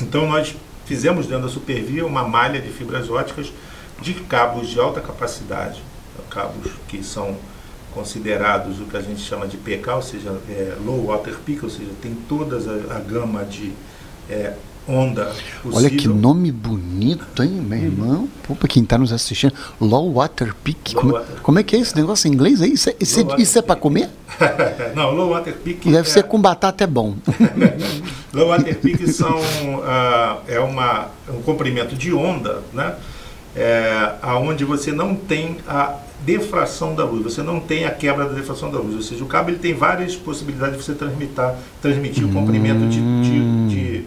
Então nós fizemos dentro da Supervia uma malha de fibras óticas de cabos de alta capacidade, cabos que são considerados o que a gente chama de PK, ou seja, é, low water peak, ou seja, tem toda a, a gama de é, onda possível. Olha que nome bonito, hein, meu irmão? Pô, pra quem está nos assistindo, Low Water Peak. Low como, water como, é que é esse negócio em inglês aí? Isso é, isso, é, isso é para comer? Não, Low Water Peak. Deve é... ser com batata é bom. low Water são, uh, é uma, um comprimento de onda, né? É, aonde você não tem a defração da luz, você não tem a quebra da defração da luz, ou seja, o cabo ele tem várias possibilidades de você transmitir, transmitir hum. o comprimento de, de, de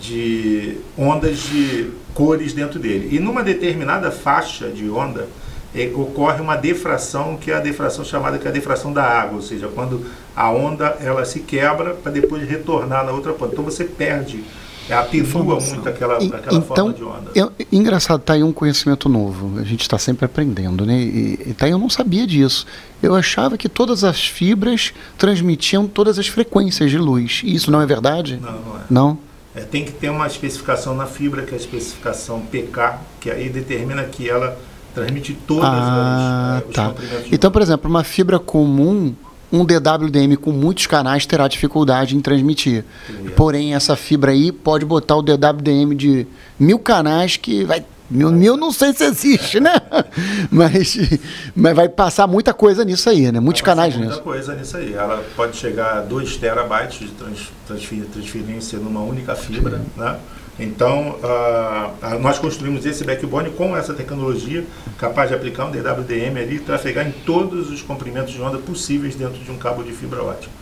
de ondas de cores dentro dele. E numa determinada faixa de onda é, ocorre uma defração, que é a defração chamada que é a defração da água, ou seja, quando a onda ela se quebra para depois retornar na outra ponta. Então você perde é, atenua muito aquela, aquela então, forma de onda. Eu, engraçado, está aí um conhecimento novo. A gente está sempre aprendendo, né? E, e tá aí eu não sabia disso. Eu achava que todas as fibras transmitiam todas as frequências de luz. E isso não é verdade? Não, não é. Não? É, tem que ter uma especificação na fibra, que é a especificação PK, que aí determina que ela transmite todas ah, as, tá. Então, por exemplo, uma fibra comum, um DWDM com muitos canais terá dificuldade em transmitir. Porém, essa fibra aí pode botar o DWDM de mil canais que vai Mil, mil não sei se existe, né? mas, mas vai passar muita coisa nisso aí, né? Muitos canais nisso. Muita coisa nisso aí. Ela pode chegar a 2 terabytes de trans, transferência numa única fibra, Sim. né? Então, uh, nós construímos esse backbone com essa tecnologia, capaz de aplicar um DWDM ali e trafegar em todos os comprimentos de onda possíveis dentro de um cabo de fibra ótica.